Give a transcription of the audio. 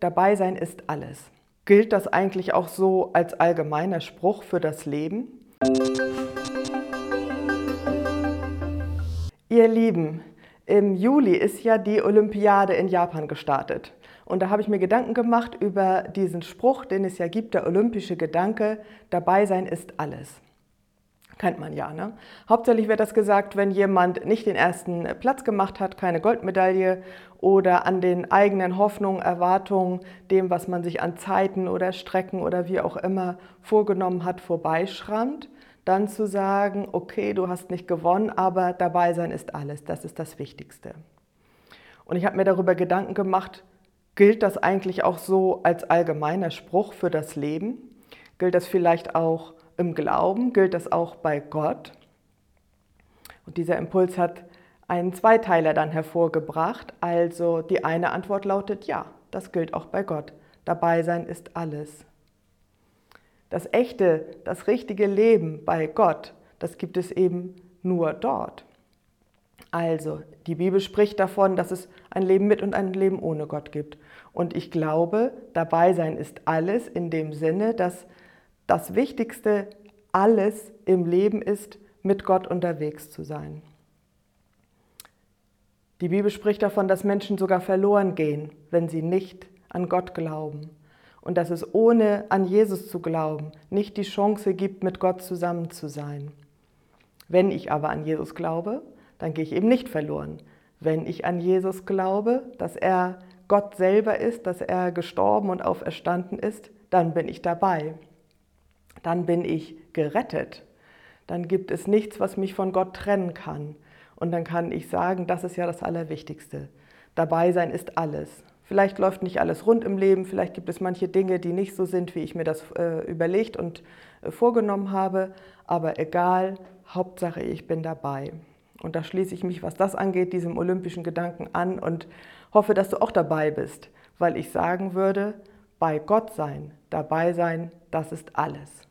Dabei sein ist alles. Gilt das eigentlich auch so als allgemeiner Spruch für das Leben? Ihr Lieben, im Juli ist ja die Olympiade in Japan gestartet. Und da habe ich mir Gedanken gemacht über diesen Spruch, den es ja gibt, der olympische Gedanke, dabei sein ist alles. Kennt man ja. Ne? Hauptsächlich wird das gesagt, wenn jemand nicht den ersten Platz gemacht hat, keine Goldmedaille oder an den eigenen Hoffnungen, Erwartungen, dem, was man sich an Zeiten oder Strecken oder wie auch immer vorgenommen hat, vorbeischrammt, dann zu sagen, okay, du hast nicht gewonnen, aber dabei sein ist alles. Das ist das Wichtigste. Und ich habe mir darüber Gedanken gemacht, gilt das eigentlich auch so als allgemeiner Spruch für das Leben? Gilt das vielleicht auch im Glauben gilt das auch bei Gott. Und dieser Impuls hat einen Zweiteiler dann hervorgebracht. Also die eine Antwort lautet ja, das gilt auch bei Gott. Dabei sein ist alles. Das echte, das richtige Leben bei Gott, das gibt es eben nur dort. Also, die Bibel spricht davon, dass es ein Leben mit und ein Leben ohne Gott gibt. Und ich glaube, dabei sein ist alles in dem Sinne, dass das Wichtigste alles im Leben ist, mit Gott unterwegs zu sein. Die Bibel spricht davon, dass Menschen sogar verloren gehen, wenn sie nicht an Gott glauben. Und dass es ohne an Jesus zu glauben nicht die Chance gibt, mit Gott zusammen zu sein. Wenn ich aber an Jesus glaube, dann gehe ich eben nicht verloren. Wenn ich an Jesus glaube, dass er Gott selber ist, dass er gestorben und auferstanden ist, dann bin ich dabei dann bin ich gerettet. Dann gibt es nichts, was mich von Gott trennen kann. Und dann kann ich sagen, das ist ja das Allerwichtigste. Dabei sein ist alles. Vielleicht läuft nicht alles rund im Leben, vielleicht gibt es manche Dinge, die nicht so sind, wie ich mir das äh, überlegt und äh, vorgenommen habe, aber egal, Hauptsache ich bin dabei. Und da schließe ich mich, was das angeht, diesem olympischen Gedanken an und hoffe, dass du auch dabei bist, weil ich sagen würde, bei Gott sein, dabei sein, das ist alles.